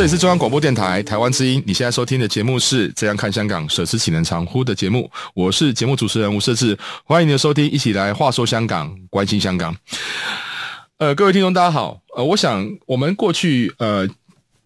这里是中央广播电台台湾之音，你现在收听的节目是《这样看香港》，舍之岂能长乎的节目，我是节目主持人吴瑟智，欢迎你的收听，一起来话说香港，关心香港。呃，各位听众大家好，呃，我想我们过去呃。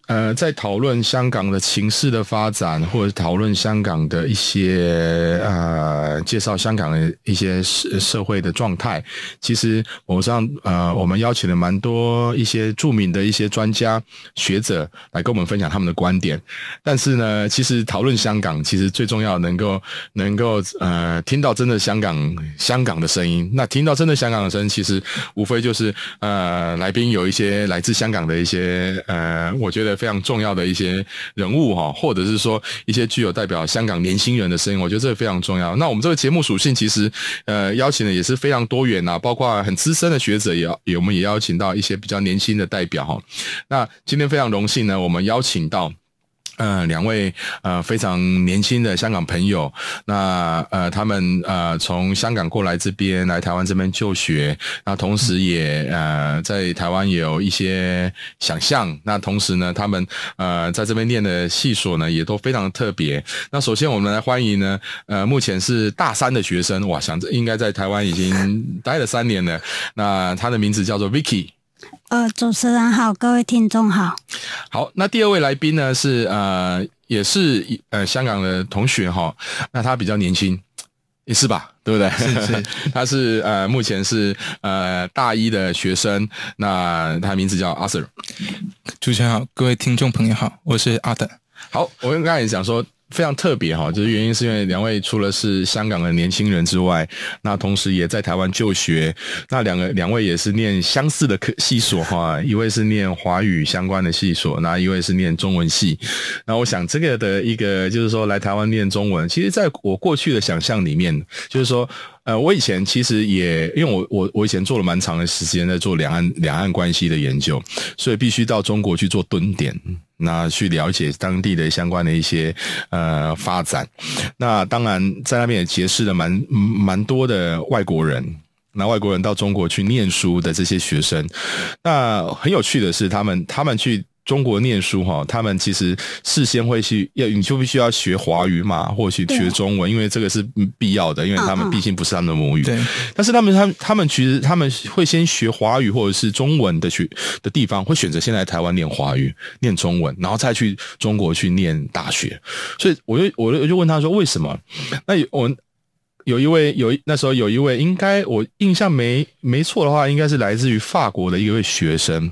呃，在讨论香港的情势的发展，或者讨论香港的一些呃，介绍香港的一些社社会的状态，其实我上呃，我们邀请了蛮多一些著名的一些专家学者来跟我们分享他们的观点。但是呢，其实讨论香港，其实最重要能够能够呃，听到真的香港香港的声音。那听到真的香港的声音，其实无非就是呃，来宾有一些来自香港的一些呃，我觉得。非常重要的一些人物哈，或者是说一些具有代表香港年轻人的声音，我觉得这个非常重要。那我们这个节目属性其实呃邀请的也是非常多元呐，包括很资深的学者，也也我们也邀请到一些比较年轻的代表哈。那今天非常荣幸呢，我们邀请到。呃，两位呃非常年轻的香港朋友，那呃他们呃从香港过来这边来台湾这边就学，那同时也呃在台湾也有一些想象，那同时呢，他们呃在这边念的系所呢也都非常特别。那首先我们来欢迎呢，呃目前是大三的学生，哇，想着应该在台湾已经待了三年了。那他的名字叫做 Vicky。呃，主持人好，各位听众好。好，那第二位来宾呢是呃，也是呃香港的同学哈，那他比较年轻，也是吧，对不对？是是，他是呃目前是呃大一的学生，那他名字叫阿 Sir。主持人好，各位听众朋友好，我是 Arthur。好，我刚才也想说。非常特别哈，就是原因是因为两位除了是香港的年轻人之外，那同时也在台湾就学。那两个两位也是念相似的科系所哈，一位是念华语相关的系所，那一位是念中文系。那我想这个的一个就是说来台湾念中文，其实在我过去的想象里面，就是说。呃，我以前其实也因为我我我以前做了蛮长的时间在做两岸两岸关系的研究，所以必须到中国去做蹲点，那去了解当地的相关的一些呃发展。那当然在那边也结识了蛮蛮多的外国人，那外国人到中国去念书的这些学生，那很有趣的是，他们他们去。中国念书哈，他们其实事先会去要，你就必须要学华语嘛，或许学中文，因为这个是必要的，因为他们毕竟不是他们的母语。对。但是他们，他们，他们其实他们会先学华语或者是中文的学的地方，会选择先来台湾念华语、念中文，然后再去中国去念大学。所以我就我就我就问他说为什么？那我有一位有那时候有一位，应该我印象没没错的话，应该是来自于法国的一位学生。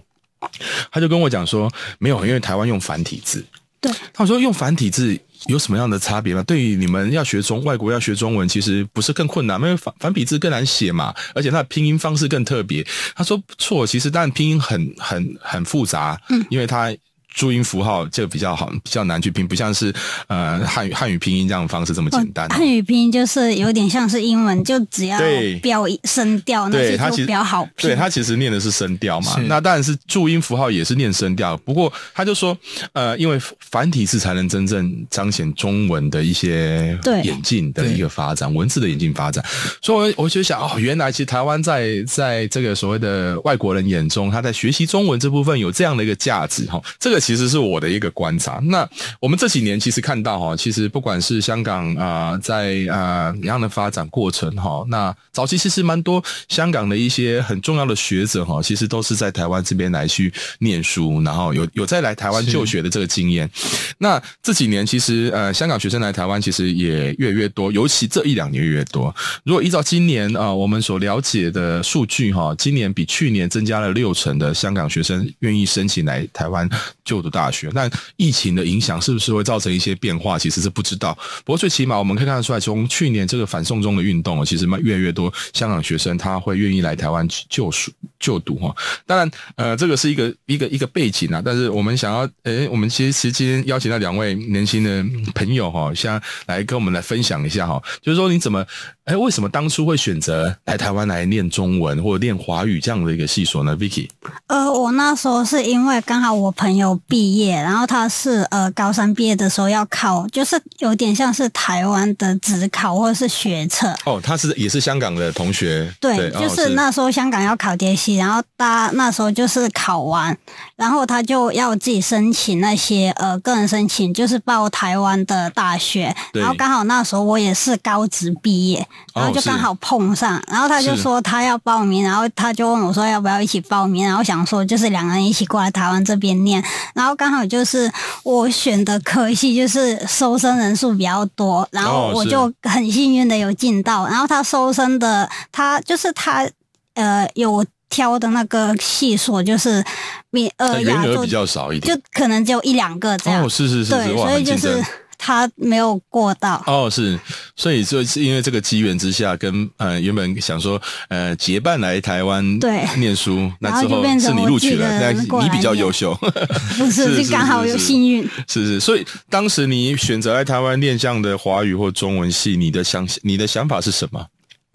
他就跟我讲说，没有，因为台湾用繁体字。对，他说用繁体字有什么样的差别吗？对于你们要学中外国要学中文，其实不是更困难，因为繁繁体字更难写嘛，而且它的拼音方式更特别。他说不错，其实但拼音很很很复杂，嗯，因为它。注音符号就比较好，比较难去拼，不像是呃汉语汉语拼音这样的方式这么简单。汉语拼音就是有点像是英文，就只要标声调，那些就比较好拼。对，他其实念的是声调嘛，那当然是注音符号也是念声调。不过他就说，呃，因为繁体字才能真正彰显中文的一些演进的一个发展，文字的演进发展。所以我就想，哦，原来其实台湾在在这个所谓的外国人眼中，他在学习中文这部分有这样的一个价值哈。这个。其实是我的一个观察。那我们这几年其实看到哈，其实不管是香港啊、在啊、呃、一样的发展过程哈，那早期其实蛮多香港的一些很重要的学者哈，其实都是在台湾这边来去念书，然后有有再来台湾就学的这个经验。那这几年其实呃，香港学生来台湾其实也越来越多，尤其这一两年越越多。如果依照今年啊、我们所了解的数据哈，今年比去年增加了六成的香港学生愿意申请来台湾就就读大学。那疫情的影响是不是会造成一些变化？其实是不知道。不过最起码我们可以看得出来，从去年这个反送中的运动，其实越来越多香港学生他会愿意来台湾就读就读哈。当然，呃，这个是一个一个一个背景啊。但是我们想要，诶，我们其实其实今天邀请到两位年轻的朋友哈，现在来跟我们来分享一下哈，就是说你怎么。哎，为什么当初会选择来台湾来念中文或者念华语这样的一个系所呢？Vicky，呃，我那时候是因为刚好我朋友毕业，然后他是呃高三毕业的时候要考，就是有点像是台湾的职考或者是学测。哦，他是也是香港的同学。对，对就是那时候香港要考阶系，然后他那时候就是考完，然后他就要自己申请那些呃个人申请，就是报台湾的大学。然后刚好那时候我也是高职毕业。然后就刚好碰上，然后他就说他要报名，然后他就问我说要不要一起报名，然后想说就是两个人一起过来台湾这边念，然后刚好就是我选的科系就是收生人数比较多，然后我就很幸运的有进到，然后他收生的他就是他呃有挑的那个系所就是比呃亚洲比较少一点，就可能只有一两个这样，哦是是是，对，所以就是。他没有过到。哦，是，所以就是因为这个机缘之下，跟呃原本想说呃结伴来台湾对。念书，那之后是你录取了，那你比较优秀，不是，就刚好有幸运，是是，所以当时你选择来台湾念这样的华语或中文系，你的想你的想法是什么？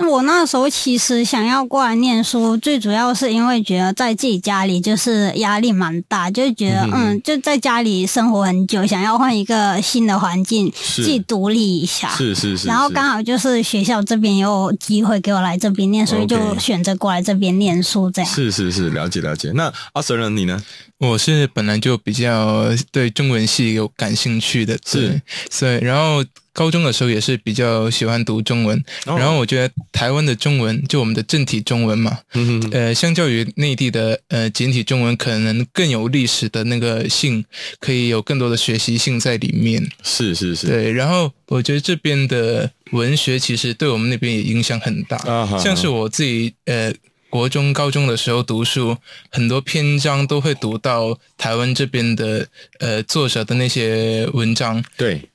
我那时候其实想要过来念书，最主要是因为觉得在自己家里就是压力蛮大，就觉得嗯，嗯，就在家里生活很久，想要换一个新的环境，自己独立一下。是是是。然后刚好就是学校这边有机会给我来这边念，所以就选择过来这边念书。这样。是是是，了解了解。那阿 Sir 你呢？我是本来就比较对中文系有感兴趣的，是，所以然后。高中的时候也是比较喜欢读中文，哦、然后我觉得台湾的中文就我们的正体中文嘛，嗯，呃，相较于内地的呃简体中文，可能更有历史的那个性，可以有更多的学习性在里面。是是是，对。然后我觉得这边的文学其实对我们那边也影响很大，啊、像是我自己呃国中、高中的时候读书，很多篇章都会读到台湾这边的呃作者的那些文章，对。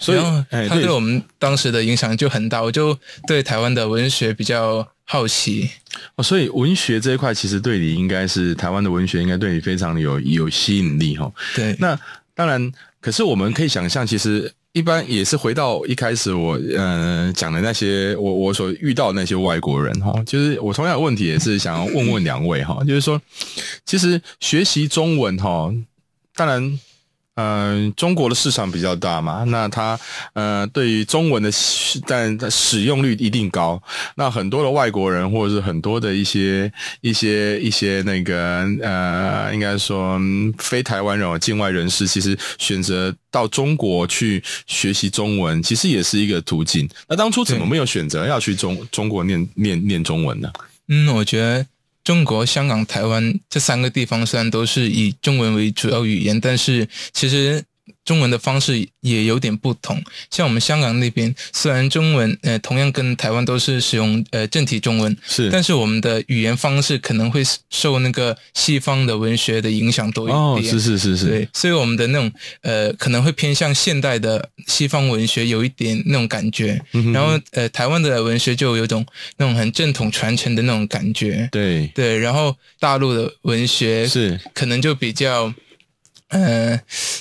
所以，他对我们当时的影响就很大。我就对台湾的文学比较好奇。哦，所以文学这一块其实对你应该是台湾的文学，应该对你非常的有有吸引力哈。对，那当然，可是我们可以想象，其实一般也是回到一开始我呃讲的那些我我所遇到的那些外国人哈，就是我同样的问题也是想要问问两位哈，就是说，其实学习中文哈，当然。嗯、呃，中国的市场比较大嘛，那它呃，对于中文的但使用率一定高。那很多的外国人或者是很多的一些一些一些那个呃，应该说非台湾人、境外人士，其实选择到中国去学习中文，其实也是一个途径。那当初怎么没有选择要去中中国念念念中文呢？嗯，我觉得。中国、香港、台湾这三个地方虽然都是以中文为主要语言，但是其实。中文的方式也有点不同，像我们香港那边，虽然中文呃同样跟台湾都是使用呃正体中文，是，但是我们的语言方式可能会受那个西方的文学的影响多一点。哦，是是是是，对，所以我们的那种呃可能会偏向现代的西方文学有一点那种感觉，然后呃台湾的文学就有种那种很正统传承的那种感觉。对对，然后大陆的文学是可能就比较。嗯，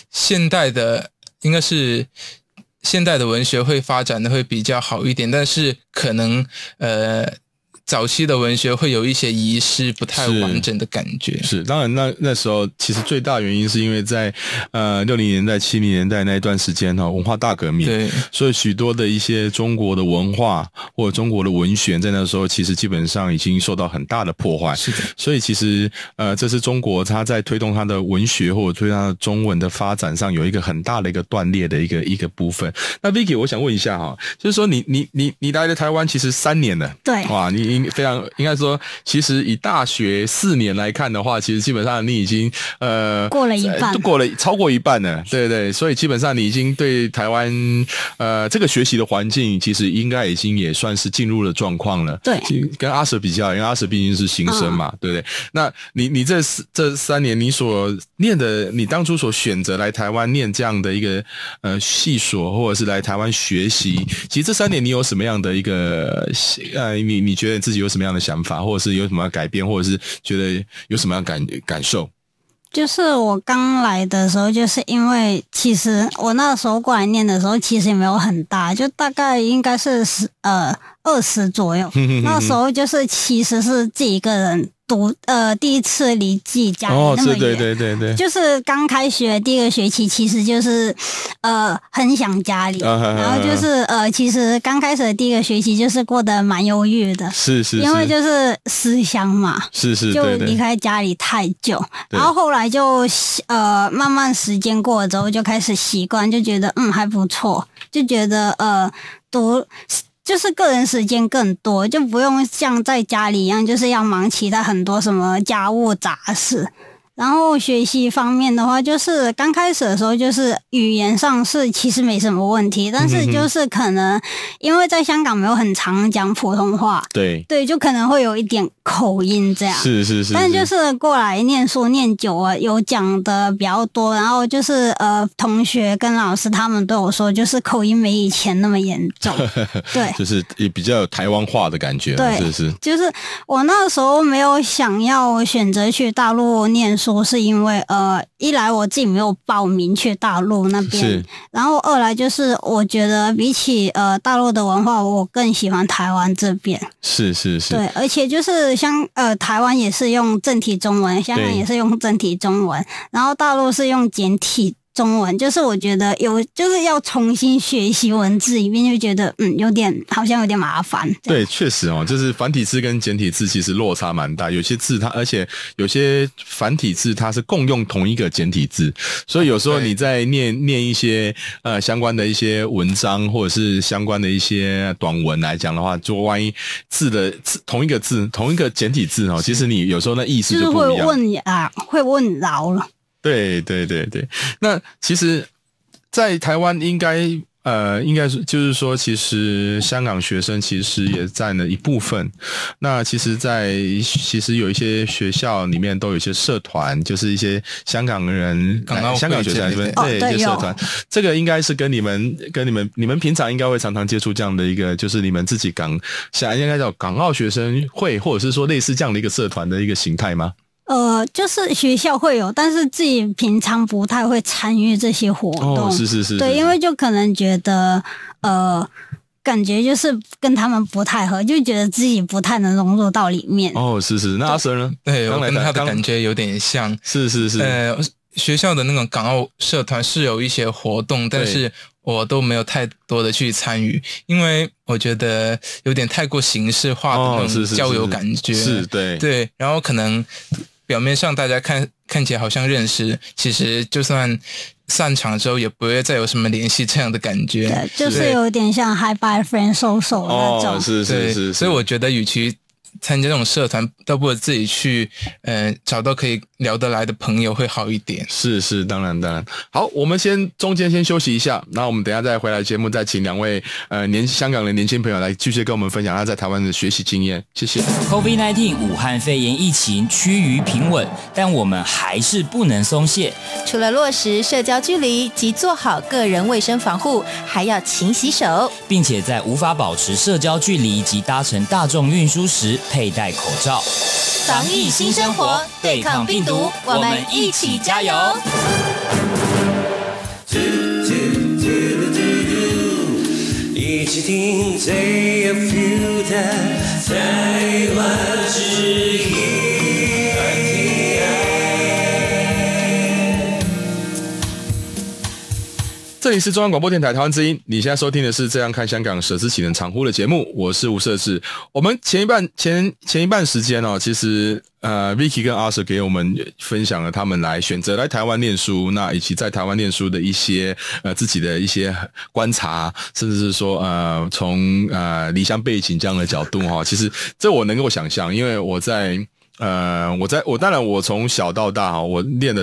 现代的应该是现代的文学会发展的会比较好一点，但是可能呃早期的文学会有一些遗失，不太完整的感觉。是，是当然那那时候其实最大原因是因为在呃六零年代、七零年代那一段时间哈，文化大革命，对，所以许多的一些中国的文化或者中国的文学，在那时候其实基本上已经受到很大的破坏。是的，所以其实呃，这是中国它在推动它的文学或者推动它的中文的发展上有一个很大的一个断裂的一个一个部分。那 Vicky，我想问一下哈，就是说你你你你来了台湾其实三年了，对，哇，你。非常应该说，其实以大学四年来看的话，其实基本上你已经呃过了一半，都过了超过一半了，对对，所以基本上你已经对台湾呃这个学习的环境，其实应该已经也算是进入了状况了。对，跟阿舍比较，因为阿舍毕竟是新生嘛，嗯、对不对？那你你这这三年你所念的，你当初所选择来台湾念这样的一个呃系所，或者是来台湾学习，其实这三年你有什么样的一个呃你你觉得？自己有什么样的想法，或者是有什么样改变，或者是觉得有什么样感感受？就是我刚来的时候，就是因为其实我那时候过来念的时候，其实也没有很大，就大概应该是十呃二十左右。那时候就是其实是自己一个人。读呃，第一次离自己家里那么远，对对对对，就是刚开学第一个学期，其实就是呃很想家里，然后就是呃，其实刚开始的第一个学期就是过得蛮忧郁的，是是，因为就是思乡嘛，是是，就离开家里太久，然后后来就呃慢慢时间过了之后就开始习惯，就觉得嗯还不错，就觉得呃读。就是个人时间更多，就不用像在家里一样，就是要忙其他很多什么家务杂事。然后学习方面的话，就是刚开始的时候，就是语言上是其实没什么问题，但是就是可能因为在香港没有很常讲普通话，对。对，就可能会有一点口音这样。是是是。但就是过来念书念久了，有讲的比较多，然后就是呃，同学跟老师他们都有说，就是口音没以前那么严重。对，就是也比较有台湾话的感觉。对，是是。就是我那时候没有想要选择去大陆念书。是因为呃，一来我自己没有报名去大陆那边，是然后二来就是我觉得比起呃大陆的文化，我更喜欢台湾这边。是是是，对，而且就是像呃台湾也是用正体中文，香港也是用正体中文，然后大陆是用简体。中文就是我觉得有就是要重新学习文字一遍，就觉得嗯有点好像有点麻烦。对，确实哦，就是繁体字跟简体字其实落差蛮大，有些字它而且有些繁体字它是共用同一个简体字，所以有时候你在念念一些呃相关的一些文章或者是相关的一些短文来讲的话，就万一字的字同一个字同一个简体字哦，其实你有时候那意思就不一样，就是会问啊，会问饶了。对对对对，那其实，在台湾应该呃，应该是就是说，其实香港学生其实也占了一部分。那其实，在其实有一些学校里面都有一些社团，就是一些香港人、港澳香港学生这边对一些社团。这个应该是跟你们跟你们你们平常应该会常常接触这样的一个，就是你们自己港想应该叫港澳学生会，或者是说类似这样的一个社团的一个形态吗？呃，就是学校会有，但是自己平常不太会参与这些活动。哦，是是是，是。对，因为就可能觉得，呃，感觉就是跟他们不太合，就觉得自己不太能融入到里面。哦，是是。那阿 Sir 呢？对，我跟他的感觉有点像。是是是。呃，学校的那种港澳社团是有一些活动，但是我都没有太多的去参与，因为我觉得有点太过形式化的那种交友感觉。哦，是是是是。是，对。对，然后可能。表面上大家看看起来好像认识，其实就算散场之后也不会再有什么联系这样的感觉。对，就是有点像 Hi Bye Friend So So 那种。哦，是是是，是。所以我觉得与其。参加这种社团，倒不如自己去，呃，找到可以聊得来的朋友会好一点。是是，当然当然。好，我们先中间先休息一下，那我们等一下再回来节目，再请两位呃年香港的年轻朋友来继续跟我们分享他在台湾的学习经验。谢谢。COVID-19 武汉肺炎疫情趋于平稳，但我们还是不能松懈。除了落实社交距离及做好个人卫生防护，还要勤洗手，并且在无法保持社交距离及搭乘大众运输时，佩戴口罩，防疫新生活，对抗病毒，我们一起加油！一这里是中央广播电台台湾之音，你现在收听的是《这样看香港》舍之启能长呼的节目，我是吴社志。我们前一半前前一半时间哦，其实呃，Vicky 跟阿 Sir 给我们分享了他们来选择来台湾念书，那以及在台湾念书的一些呃自己的一些观察，甚至是说呃从呃离乡背景这样的角度哈，其实这我能够想象，因为我在。呃，我在我当然我从小到大哈，我念的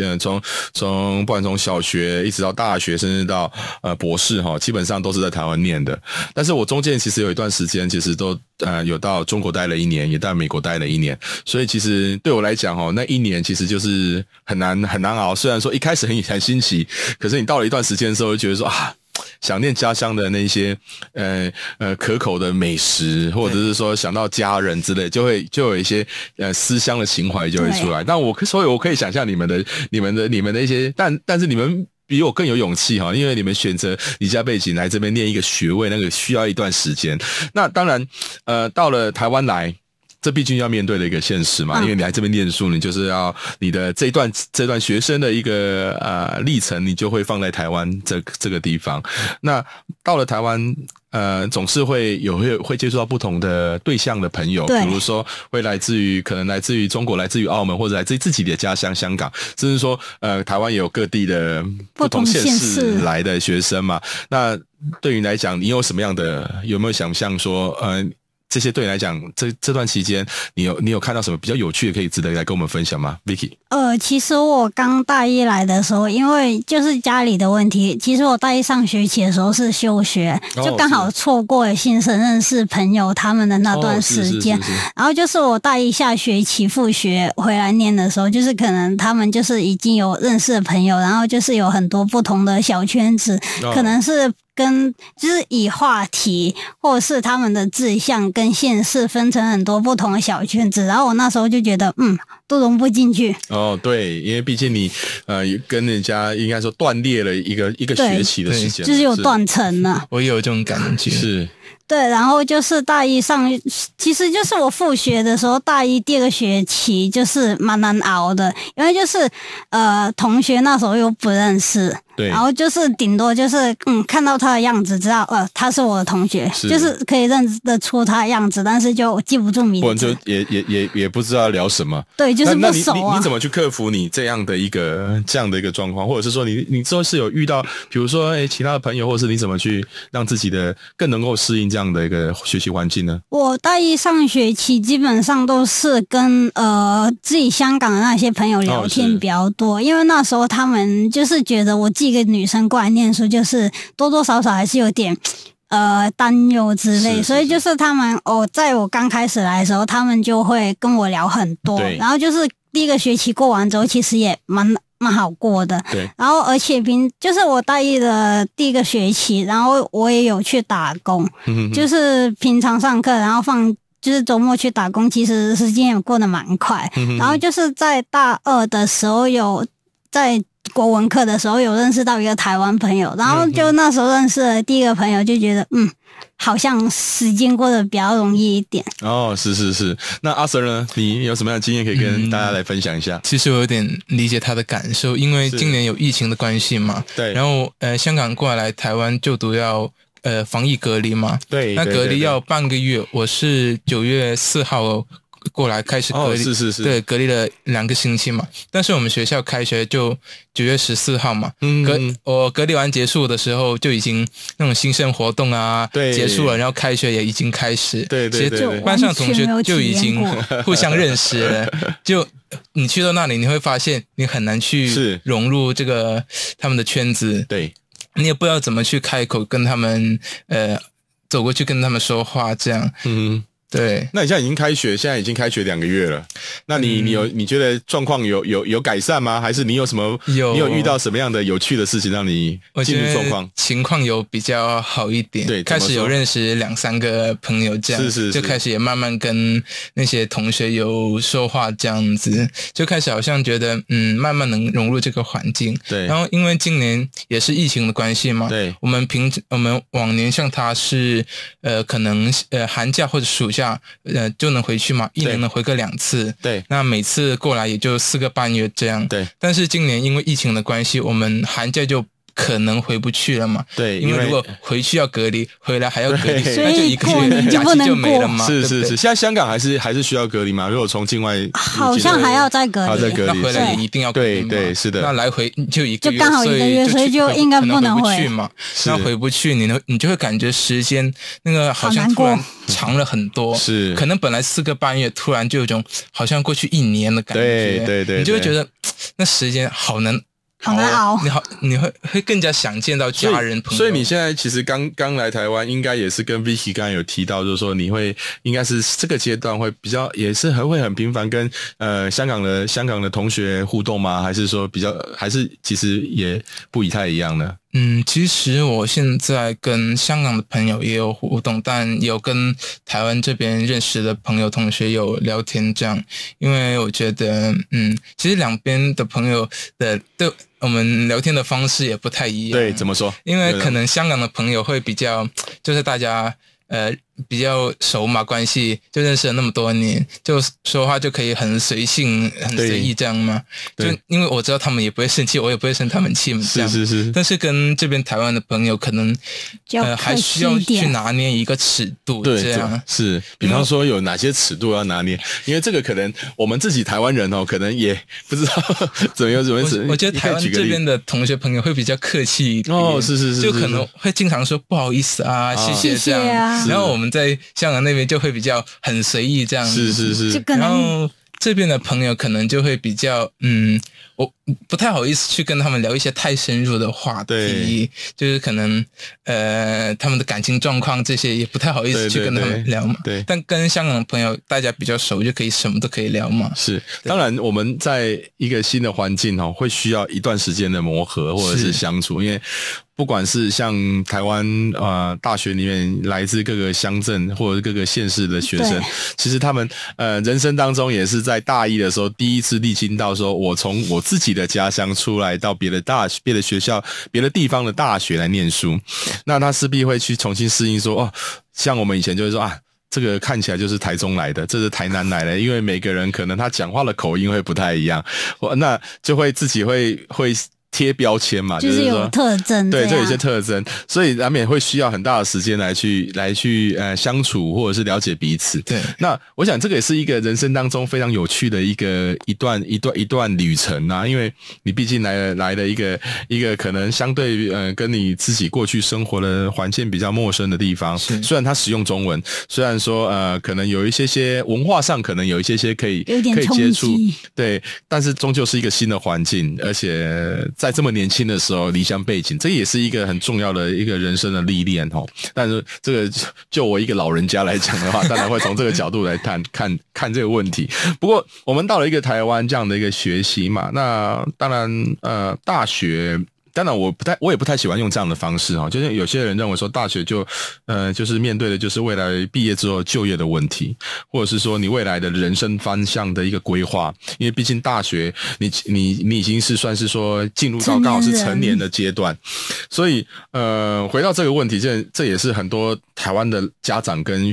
呃从从不管从小学一直到大学，甚至到呃博士哈，基本上都是在台湾念的。但是我中间其实有一段时间，其实都呃有到中国待了一年，也在美国待了一年。所以其实对我来讲哈，那一年其实就是很难很难熬。虽然说一开始很很新奇，可是你到了一段时间的时候，就觉得说啊。想念家乡的那些呃呃可口的美食，或者是说想到家人之类，就会就有一些呃思乡的情怀就会出来。但我所以我可以想象你们的、你们的、你们的一些，但但是你们比我更有勇气哈，因为你们选择离家背景来这边念一个学位，那个需要一段时间。那当然，呃，到了台湾来。这毕竟要面对的一个现实嘛，因为你来这边念书，你就是要你的这段这段学生的一个呃历程，你就会放在台湾这这个地方。那到了台湾，呃，总是会有会会接触到不同的对象的朋友，比如说会来自于可能来自于中国、来自于澳门，或者来自于自己的家乡香港，甚至说呃台湾也有各地的不同县市来的学生嘛。那对于你来讲，你有什么样的有没有想象说呃？这些对你来讲，这这段期间，你有你有看到什么比较有趣的，可以值得来跟我们分享吗，Vicky？呃，其实我刚大一来的时候，因为就是家里的问题，其实我大一上学期的时候是休学，就刚好错过了新生认识朋友他们的那段时间。然后就是我大一下学期复学回来念的时候，就是可能他们就是已经有认识的朋友，然后就是有很多不同的小圈子，可能是。跟就是以话题或者是他们的志向跟现实分成很多不同的小圈子，然后我那时候就觉得，嗯，都融不进去。哦，对，因为毕竟你呃跟人家应该说断裂了一个一个学期的时间，就是有断层了。我有这种感觉，是。对，然后就是大一上，其实就是我复学的时候，大一第二个学期就是蛮难熬的，因为就是呃同学那时候又不认识。对，然后就是顶多就是嗯，看到他的样子，知道呃他是我的同学，是就是可以认得出他的样子，但是就记不住名字，或者就也也也也不知道聊什么。对，就是不熟啊。那你你，你怎么去克服你这样的一个这样的一个状况，或者是说你你之后是有遇到，比如说诶其他的朋友，或者是你怎么去让自己的更能够适应这样的一个学习环境呢？我大一上学期基本上都是跟呃自己香港的那些朋友聊天比较多，哦，因为那时候他们就是觉得我自己。一个女生过来念书，就是多多少少还是有点呃担忧之类，是是是，所以就是他们哦，在我刚开始来的时候，他们就会跟我聊很多，然后就是第一个学期过完之后，其实也蛮蛮好过的，对。然后而且平就是我大一的第一个学期，然后我也有去打工，嗯、就是平常上课，然后放就是周末去打工，其实时间也过得蛮快、嗯。然后就是在大二的时候有在。国文课的时候有认识到一个台湾朋友，然后就那时候认识了第一个朋友，就觉得嗯，好像时间过得比较容易一点。哦，是是是。那阿 Sir 呢？你有什么样的经验可以跟大家来分享一下？嗯，其实我有点理解他的感受，因为今年有疫情的关系嘛。对。然后呃，香港过来台湾就读要呃防疫隔离嘛。对。那隔离要半个月，我是九月四号。过来开始隔离，哦、是是是对，隔离了两个星期嘛。但是我们学校开学就九月十四号嘛。嗯，隔我隔离完结束的时候，就已经那种新生活动啊结束了，然后开学也已经开始。对对对，对，其实班上同学就已经互相认识了。就你去到那里，你会发现你很难去融入这个他们的圈子。对，你也不知道怎么去开口跟他们呃走过去跟他们说话这样。嗯。对，那你现在已经开学，现在已经开学两个月了。那你你有你觉得状况有有有改善吗？还是你有什么有你有遇到什么样的有趣的事情让你进入状况？情况有比较好一点，对，开始有认识两三个朋友，这样是是，是，就开始也慢慢跟那些同学有说话，这样子就开始好像觉得嗯，慢慢能融入这个环境。对，然后因为今年也是疫情的关系嘛，对，我们平我们往年像他是呃可能呃寒假或者暑假。假，呃，就能回去嘛，一年能回个两次。对，那每次过来也就四个半月这样。对，但是今年因为疫情的关系，我们寒假就。可能回不去了嘛？对，因为如果回去要隔离，回来还要隔离，那就一个月假期就没了嘛。是是是，现在香港还是还是需要隔离吗？如果从境外，好像还要再隔离，还要再隔离，回来也一定要隔离。对对是的，那来回就一个月，就刚好一个月，所以就应该不能回去嘛。那回不去，你呢？你就会感觉时间那个好像突然长了很多。是，可能本来四个半月，突然就有种好像过去一年的感觉。对对对，你就会觉得那时间好难。好难熬，你好，你会会更加想见到家人朋友。所以你现在其实刚刚来台湾，应该也是跟 Vicky 刚刚有提到，就是说你会应该是这个阶段会比较，也是很会很频繁跟呃香港的香港的同学互动吗？还是说比较，还是其实也不以太一样呢？嗯，其实我现在跟香港的朋友也有互动，但有跟台湾这边认识的朋友、同学有聊天这样。因为我觉得，嗯，其实两边的朋友的对我们聊天的方式也不太一样。对，怎么说？因为可能香港的朋友会比较，就是大家。呃，比较熟嘛，关系就认识了那么多年，就说话就可以很随性、很随意这样嘛。就因为我知道他们也不会生气，我也不会生他们气嘛。是是是。但是跟这边台湾的朋友，可能呃还需要去拿捏一个尺度，这样是。比方说有哪些尺度要拿捏？因为这个可能我们自己台湾人哦，可能也不知道怎么样怎么样。我觉得台湾这边的同学朋友会比较客气一点哦，是是是，就可能会经常说不好意思啊，谢谢这样。然后我们在香港那边就会比较很随意这样子，是是是。然后这边的朋友可能就会比较嗯，我不太好意思去跟他们聊一些太深入的话题，对就是可能呃他们的感情状况这些也不太好意思去跟他们聊嘛。对，对，对，但跟香港的朋友大家比较熟，就可以什么都可以聊嘛。是，当然我们在一个新的环境哦，会需要一段时间的磨合或者是相处，因为。不管是像台湾呃大学里面来自各个乡镇或者各个县市的学生，其实他们呃人生当中也是在大一的时候第一次历经到说，我从我自己的家乡出来到别的大别的学校、别的地方的大学来念书，那他势必会去重新适应说哦，像我们以前就是说啊，这个看起来就是台中来的，这是台南来的，因为每个人可能他讲话的口音会不太一样，那就会自己会会。贴标签嘛，就是有特征，对，就有一些特征，所以难免会需要很大的时间来去来去呃相处，或者是了解彼此。对，那我想这个也是一个人生当中非常有趣的一个一段一段一段旅程啊，因为你毕竟来了来了一个一个可能相对呃跟你自己过去生活的环境比较陌生的地方，虽然他使用中文，虽然说呃可能有一些些文化上可能有一些些可以可以接触，对，但是终究是一个新的环境，而且。在这么年轻的时候，离乡背井，这也是一个很重要的一个人生的历练哦。但是这个就我一个老人家来讲的话，当然会从这个角度来 看看看这个问题。不过我们到了一个台湾这样的一个学习嘛，那当然呃大学。当然，我不太，我也不太喜欢用这样的方式哈。就是有些人认为说，大学就，呃，就是面对的就是未来毕业之后就业的问题，或者是说你未来的人生方向的一个规划。因为毕竟大学，你你你已经是算是说进入到刚好是成年的阶段，所以呃，回到这个问题，这这也是很多台湾的家长跟。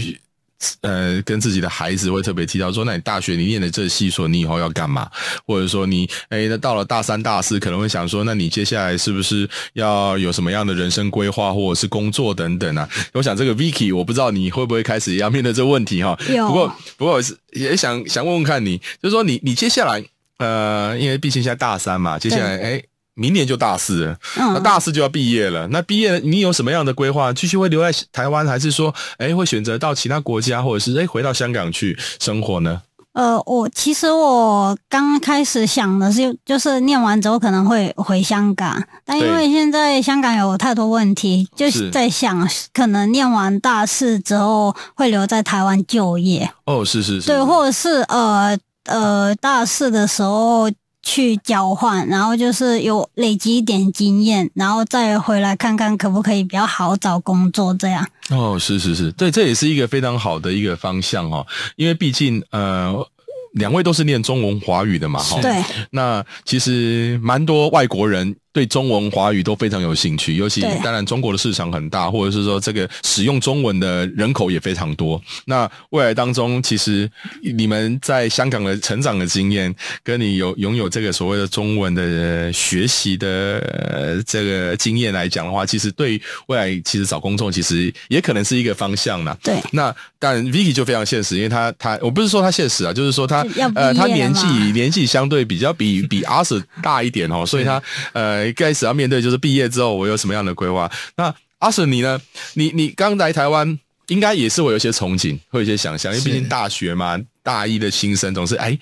呃，跟自己的孩子会特别提到说，那你大学你念的这系所，你以后要干嘛？或者说你，哎，那到了大三、大四，可能会想说，那你接下来是不是要有什么样的人生规划，或者是工作等等啊？我想这个 Vicky，我不知道你会不会开始也要面对这个问题哈。有。不过，不过我是也想想问问看你，就是说你你接下来，呃，因为毕竟现在大三嘛，接下来哎。明年就大四了，那大四就要毕业了。那毕业你有什么样的规划？继续会留在台湾，还是说，哎，会选择到其他国家，或者是哎回到香港去生活呢？呃，我其实我刚开始想的是，就是念完之后可能会回香港，但因为现在香港有太多问题，就是在想可能念完大四之后会留在台湾就业。哦，是是是，对，或者是呃呃大四的时候。去交换，然后就是有累积一点经验，然后再回来看看可不可以比较好找工作这样。哦，是是是，对，这也是一个非常好的一个方向哦，因为毕竟呃，两位都是念中文华语的嘛，哈。对。那其实蛮多外国人。对中文、华语都非常有兴趣，尤其当然中国的市场很大，或者是说这个使用中文的人口也非常多。那未来当中，其实你们在香港的成长的经验，跟你有拥有这个所谓的中文的学习的这个经验来讲的话，其实对未来其实找工作其实也可能是一个方向呢。对，那当然 Vicky 就非常现实，因为他他我不是说他现实啊，就是说他呃他年纪年纪相对比较比比阿 Sir 大一点哦，所以他呃一开始要面对就是毕业之后我有什么样的规划。那 Arthur 你呢？你你刚来台湾，应该也是我有些憧憬，会有些想象，因为毕竟大学嘛。大一的新生总是哎，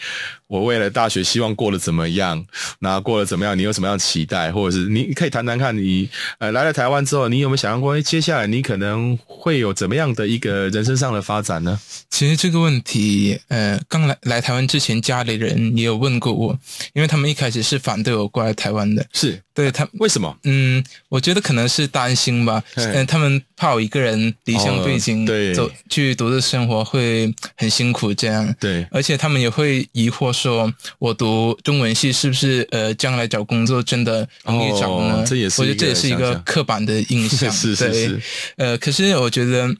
我为了大学希望过得怎么样？那过得怎么样？你有什么样的期待？或者是你可以谈谈看你呃来了台湾之后，你有没有想象过，接下来你可能会有怎么样的一个人生上的发展呢？其实这个问题，呃，刚来来台湾之前，家里人也有问过我，因为他们一开始是反对我过来台湾的，是对他为什么？嗯，我觉得可能是担心吧，嗯、呃，他们怕我一个人离乡背井，哦、对走去独自生活会很辛苦这样。对，而且他们也会疑惑说，我读中文系是不是呃，将来找工作真的容易找呢？哦、这也是我觉得这也是一个刻板的印象。是是是。呃，可是我觉得，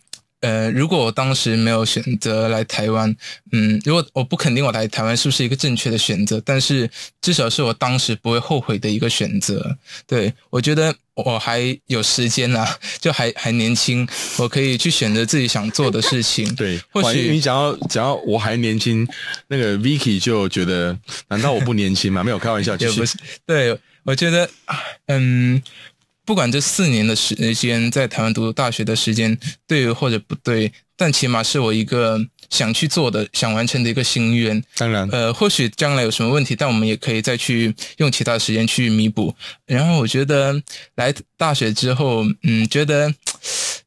呃，如果我当时没有选择来台湾，嗯，如果我不肯定我来台湾是不是一个正确的选择，但是至少是我当时不会后悔的一个选择。对，我觉得。我还有时间啊，就还还年轻，我可以去选择自己想做的事情。对，或许你讲到讲到我还年轻，那个 Vicky 就觉得，难道我不年轻吗？没有开玩笑，也不是。对，我觉得，嗯，不管这四年的时间在台湾读大学的时间对或者不对，但起码是我一个。想去做的、想完成的一个心愿，当然，呃，或许将来有什么问题，但我们也可以再去用其他的时间去弥补。然后我觉得来大学之后，嗯，觉得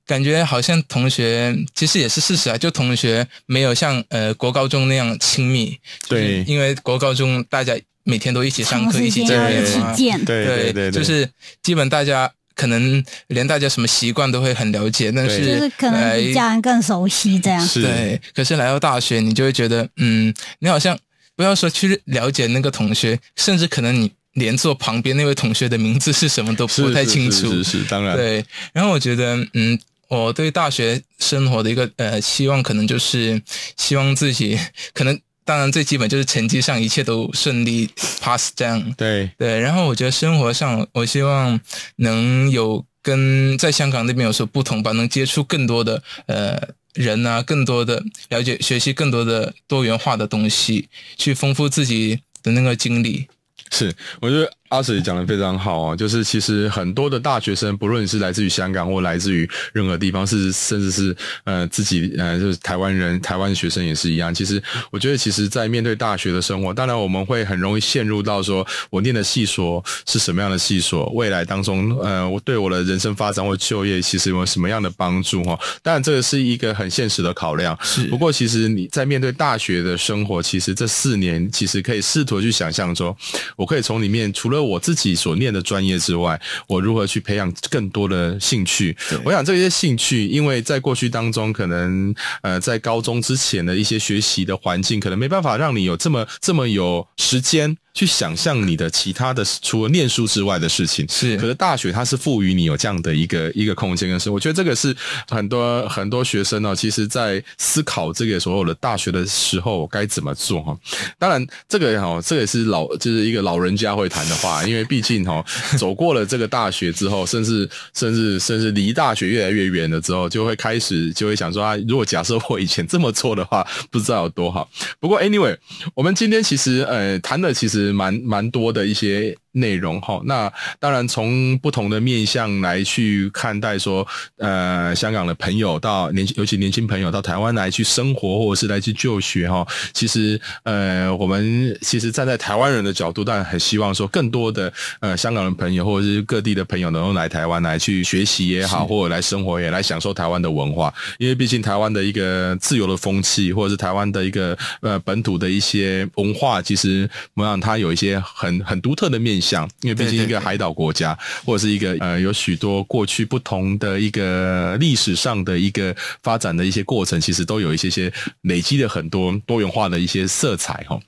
感觉好像同学其实也是事实啊，就同学没有像呃国高中那样亲密。对，因为国高中大家每天都一起上课，一起见面嘛，对对对对，就是基本大家。可能连大家什么习惯都会很了解，但是就是可能比家人更熟悉这样。是对，可是来到大学，你就会觉得，嗯，你好像不要说去了解那个同学，甚至可能你连坐旁边那位同学的名字是什么都不太清楚。是是，是，是，是，当然。对，然后我觉得，嗯，我对大学生活的一个呃期望，可能就是希望自己可能。当然，最基本就是成绩上一切都顺利 pass 这样。对对，然后我觉得生活上，我希望能有跟在香港那边有所不同吧，能接触更多的呃人啊，更多的了解、学习更多的多元化的东西，去丰富自己的那个经历。是，我觉得。阿 Sir 讲的非常好啊，就是其实很多的大学生，不论是来自于香港或来自于任何地方，是甚至是呃自己呃就是台湾人、台湾学生也是一样。其实我觉得，其实，在面对大学的生活，当然我们会很容易陷入到说，我念的系所是什么样的系所，未来当中呃我对我的人生发展或就业，其实有什么样的帮助哈？当然这个是一个很现实的考量。是。不过，其实你在面对大学的生活，其实这四年其实可以试图去想象说，我可以从里面除了我自己所念的专业之外，我如何去培养更多的兴趣？我想这些兴趣，因为在过去当中，可能呃，在高中之前的一些学习的环境，可能没办法让你有这么这么有时间。去想象你的其他的除了念书之外的事情，是。可是大学它是赋予你有这样的一个一个空间跟事，我觉得这个是很多很多学生呢，其实在思考这个所有的大学的时候该怎么做哈。当然，这个哈，这个也是老就是一个老人家会谈的话，因为毕竟哈，走过了这个大学之后，甚至甚至甚至离大学越来越远了之后，就会开始就会想说啊，如果假设我以前这么做的话，不知道有多好。不过 anyway，我们今天其实呃谈的其实。蛮蛮多的一些。内容哈，那当然从不同的面向来去看待说，呃，香港的朋友到年轻，尤其年轻朋友到台湾来去生活或者是来去就学哈，其实呃，我们其实站在台湾人的角度，当然很希望说更多的呃香港的朋友或者是各地的朋友能够来台湾来去学习也好，或者来生活也来享受台湾的文化，因为毕竟台湾的一个自由的风气，或者是台湾的一个呃本土的一些文化，其实我想它有一些很很独特的面向。像，因为毕竟一个海岛国家，或者是一个呃有许多过去不同的一个历史上的一个发展的一些过程，其实都有一些些累积的很多多元化的一些色彩哈。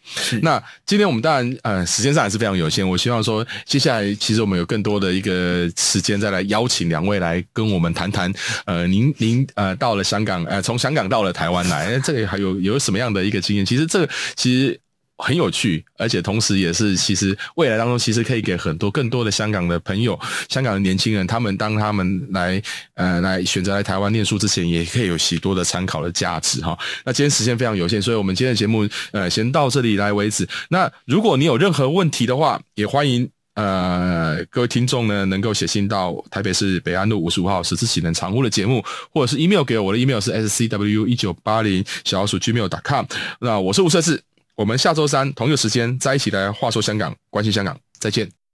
那今天我们当然呃时间上还是非常有限，我希望说接下来其实我们有更多的一个时间再来邀请两位来跟我们谈谈呃您您呃到了香港呃从香港到了台湾来，这个还有有什么样的一个经验？其实这个其实。很有趣，而且同时也是，其实未来当中，其实可以给很多更多的香港的朋友、香港的年轻人，他们当他们来呃来选择来台湾念书之前，也可以有许多的参考的价值哈。那今天时间非常有限，所以我们今天的节目呃先到这里来为止。那如果你有任何问题的话，也欢迎呃各位听众呢能够写信到台北市北安路五十五号十字启能常务的节目，或者是 email 给我，我的 email 是 scw 一九八零小老鼠 gmail.com。那我是吴设志。我们下周三同一个时间再一起来话说香港，关心香港，再见。